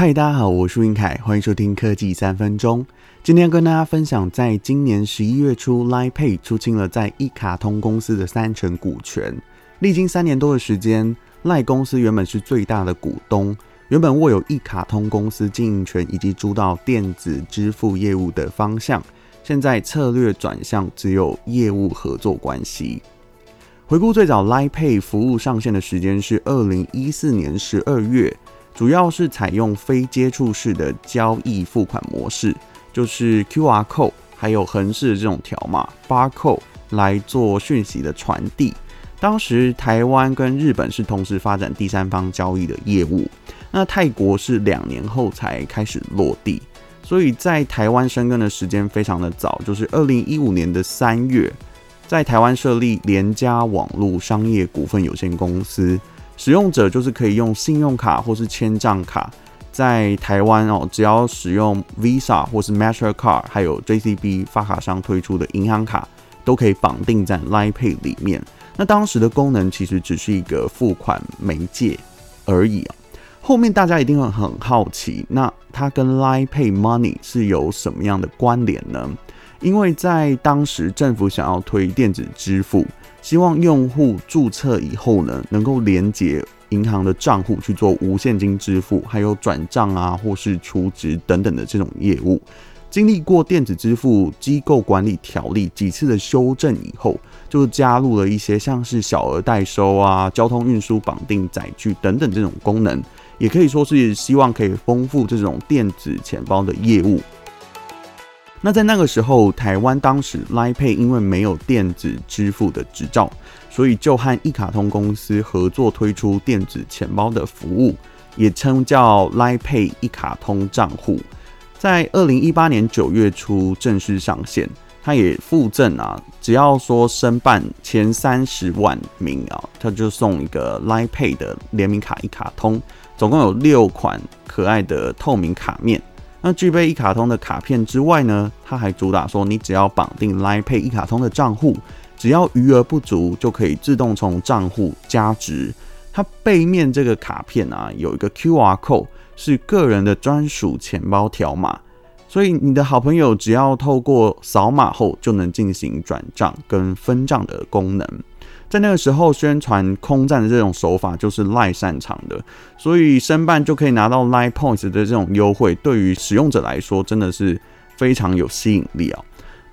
嗨，大家好，我是云凯，欢迎收听科技三分钟。今天要跟大家分享，在今年十一月初，Line Pay 出清了在一卡通公司的三成股权。历经三年多的时间，Line 公司原本是最大的股东，原本握有一卡通公司经营权以及主导电子支付业务的方向，现在策略转向只有业务合作关系。回顾最早 Line Pay 服务上线的时间是二零一四年十二月。主要是采用非接触式的交易付款模式，就是 QR code，还有横式的这种条码 barcode 来做讯息的传递。当时台湾跟日本是同时发展第三方交易的业务，那泰国是两年后才开始落地，所以在台湾生根的时间非常的早，就是二零一五年的三月，在台湾设立联家网络商业股份有限公司。使用者就是可以用信用卡或是签账卡，在台湾哦，只要使用 Visa 或是 Mastercard，还有 JCB 发卡商推出的银行卡，都可以绑定在 Line Pay 里面。那当时的功能其实只是一个付款媒介而已啊。后面大家一定会很好奇，那它跟 Line Pay Money 是有什么样的关联呢？因为在当时政府想要推电子支付。希望用户注册以后呢，能够连接银行的账户去做无现金支付，还有转账啊，或是储值等等的这种业务。经历过电子支付机构管理条例几次的修正以后，就加入了一些像是小额代收啊、交通运输绑定载具等等这种功能，也可以说是希望可以丰富这种电子钱包的业务。那在那个时候，台湾当时 Line Pay 因为没有电子支付的执照，所以就和一卡通公司合作推出电子钱包的服务，也称叫 Line Pay 一卡通账户。在二零一八年九月初正式上线，它也附赠啊，只要说申办前三十万名啊，它就送一个 Line Pay 的联名卡一卡通，总共有六款可爱的透明卡面。那具备一卡通的卡片之外呢，它还主打说，你只要绑定 Line Pay 一卡通的账户，只要余额不足，就可以自动从账户加值。它背面这个卡片啊，有一个 QR code，是个人的专属钱包条码，所以你的好朋友只要透过扫码后，就能进行转账跟分账的功能。在那个时候，宣传空战的这种手法就是 Line 擅长的，所以申办就可以拿到 Line Points 的这种优惠，对于使用者来说真的是非常有吸引力啊。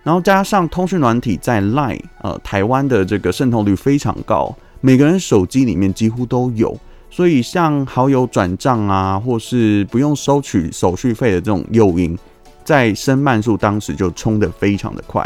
然后加上通讯软体在 Line 呃台湾的这个渗透率非常高，每个人手机里面几乎都有，所以像好友转账啊，或是不用收取手续费的这种诱因，在申办数当时就冲得非常的快。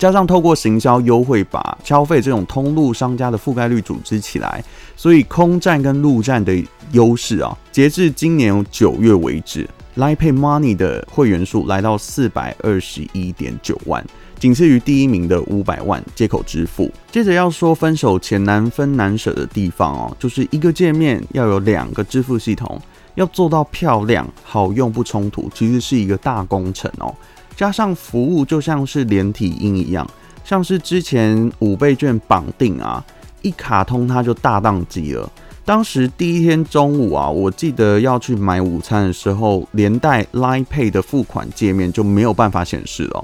加上透过行销优惠，把消费这种通路商家的覆盖率组织起来，所以空战跟陆战的优势啊，截至今年九月为止，Line Pay Money 的会员数来到四百二十一点九万，仅次于第一名的五百万接口支付。接着要说分手前难分难舍的地方哦，就是一个界面要有两个支付系统，要做到漂亮好用不冲突，其实是一个大工程哦。加上服务就像是连体婴一样，像是之前五倍券绑定啊，一卡通它就大当机了。当时第一天中午啊，我记得要去买午餐的时候，连带 Line Pay 的付款界面就没有办法显示了。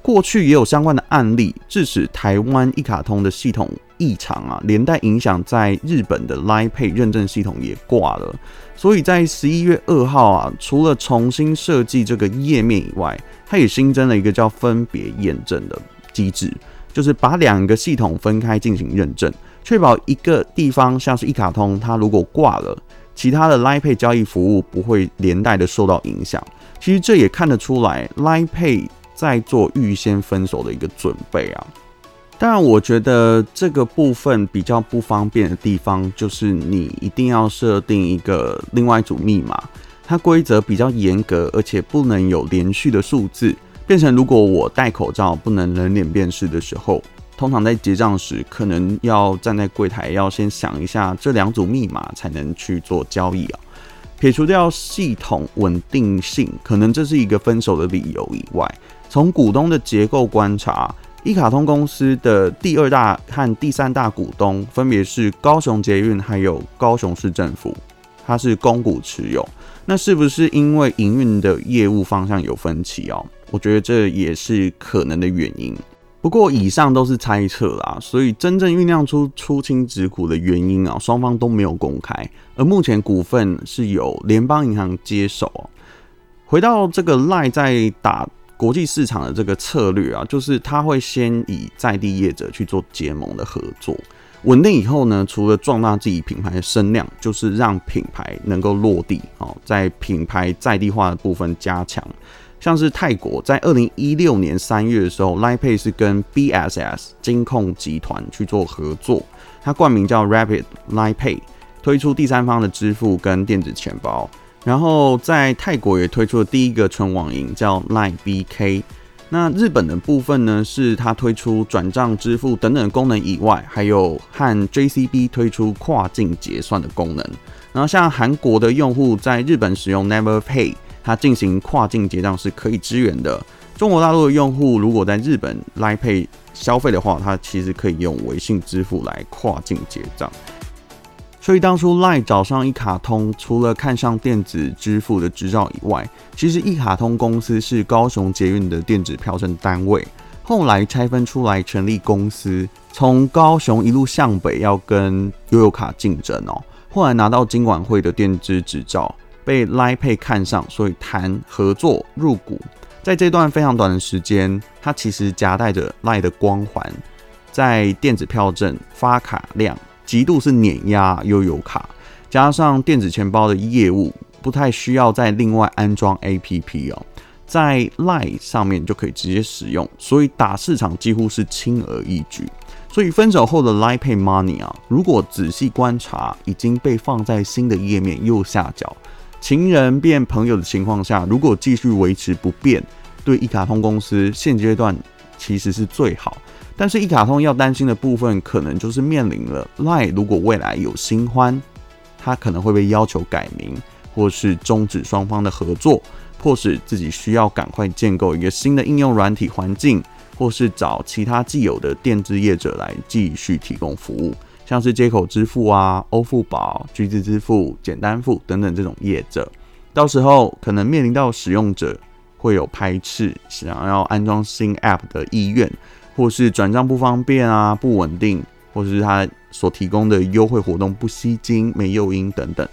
过去也有相关的案例，致使台湾一卡通的系统异常啊，连带影响在日本的 Line Pay 认证系统也挂了。所以在十一月二号啊，除了重新设计这个页面以外，它也新增了一个叫分别验证的机制，就是把两个系统分开进行认证，确保一个地方像是一卡通，它如果挂了，其他的 Line Pay 交易服务不会连带的受到影响。其实这也看得出来，Line Pay 在做预先分手的一个准备啊。当然，我觉得这个部分比较不方便的地方，就是你一定要设定一个另外一组密码。它规则比较严格，而且不能有连续的数字，变成如果我戴口罩不能人脸辨识的时候，通常在结账时可能要站在柜台，要先想一下这两组密码才能去做交易啊。撇除掉系统稳定性，可能这是一个分手的理由以外，从股东的结构观察，一卡通公司的第二大和第三大股东分别是高雄捷运还有高雄市政府。它是公股持有。那是不是因为营运的业务方向有分歧哦？我觉得这也是可能的原因。不过以上都是猜测啦，所以真正酝酿出出清持股的原因啊，双方都没有公开。而目前股份是由联邦银行接手。回到这个赖在打国际市场的这个策略啊，就是他会先以在地业者去做结盟的合作。稳定以后呢，除了壮大自己品牌的声量，就是让品牌能够落地哦，在品牌在地化的部分加强。像是泰国在二零一六年三月的时候，LINE Pay 是跟 BSS 金控集团去做合作，它冠名叫 Rapid LINE Pay，推出第三方的支付跟电子钱包。然后在泰国也推出了第一个纯网银，叫 LINE BK。那日本的部分呢，是它推出转账支付等等功能以外，还有和 JCB 推出跨境结算的功能。然后像韩国的用户在日本使用 Never Pay，它进行跨境结账是可以支援的。中国大陆的用户如果在日本 LINE Pay 消费的话，它其实可以用微信支付来跨境结账。所以当初赖找上一卡通，除了看上电子支付的执照以外，其实一卡通公司是高雄捷运的电子票证单位，后来拆分出来成立公司，从高雄一路向北要跟悠游卡竞争哦。后来拿到金管会的电子执照，被 LINE Pay 看上，所以谈合作入股。在这段非常短的时间，它其实夹带着赖的光环，在电子票证发卡量。极度是碾压悠游卡，加上电子钱包的业务不太需要再另外安装 APP 哦，在 LINE 上面就可以直接使用，所以打市场几乎是轻而易举。所以分手后的 LINE Pay Money 啊，如果仔细观察，已经被放在新的页面右下角，情人变朋友的情况下，如果继续维持不变，对一卡通公司现阶段其实是最好。但是，一卡通要担心的部分，可能就是面临了 LINE 如果未来有新欢，他可能会被要求改名，或是终止双方的合作，迫使自己需要赶快建构一个新的应用软体环境，或是找其他既有的电子业者来继续提供服务，像是接口支付啊、欧付宝、橘子支付、简单付等等这种业者，到时候可能面临到使用者会有排斥，想要安装新 App 的意愿。或是转账不方便啊，不稳定，或是他所提供的优惠活动不吸金、没诱因等等，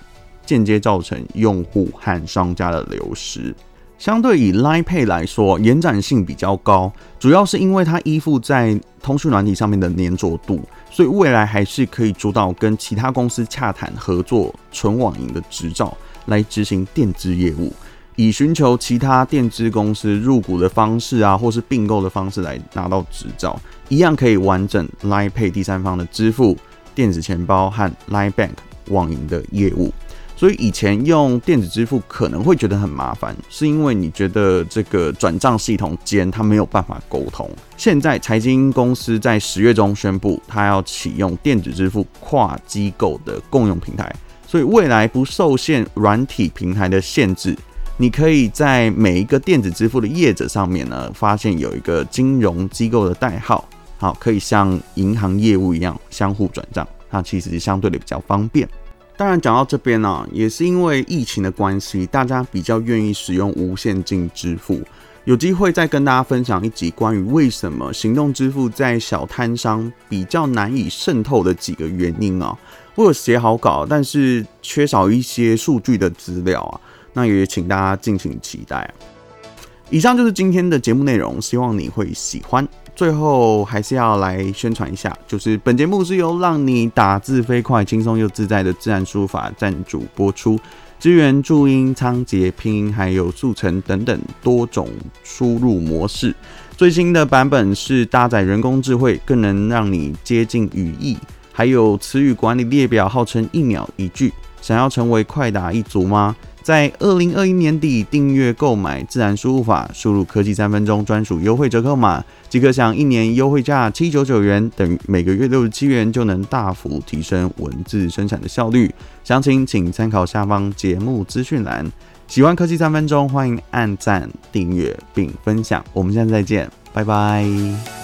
间接造成用户和商家的流失。相对以 LINE Pay 来说，延展性比较高，主要是因为它依附在通讯软体上面的粘着度，所以未来还是可以主导跟其他公司洽谈合作纯网银的执照，来执行电子业务。以寻求其他电支公司入股的方式啊，或是并购的方式来拿到执照，一样可以完整 LINE Pay 第三方的支付、电子钱包和 LINE Bank 网银的业务。所以以前用电子支付可能会觉得很麻烦，是因为你觉得这个转账系统间它没有办法沟通。现在财经公司在十月中宣布，它要启用电子支付跨机构的共用平台，所以未来不受限软体平台的限制。你可以在每一个电子支付的业者上面呢，发现有一个金融机构的代号，好，可以像银行业务一样相互转账，它其实相对的比较方便。当然讲到这边呢、也是因为疫情的关系，大家比较愿意使用无现金支付。有机会再跟大家分享一集关于为什么行动支付在小摊商比较难以渗透的几个原因啊。我有写好稿，但是缺少一些数据的资料啊。那也请大家敬请期待。以上就是今天的节目内容，希望你会喜欢。最后还是要来宣传一下，就是本节目是由让你打字飞快、轻松又自在的自然输入法赞助播出，支援注音、仓颉、拼音还有速成等等多种输入模式。最新的版本是搭载人工智慧，更能让你接近语义，还有词语管理列表，号称一秒一句。想要成为快打一族吗？在二零二一年底订阅购买自然输入法，输入科技三分钟专属优惠折扣码，即可享一年优惠价七九九元，等于每个月六十七元，就能大幅提升文字生产的效率。详情请参考下方节目资讯栏。喜欢科技三分钟，欢迎按赞、订阅并分享。我们下次再见，拜拜。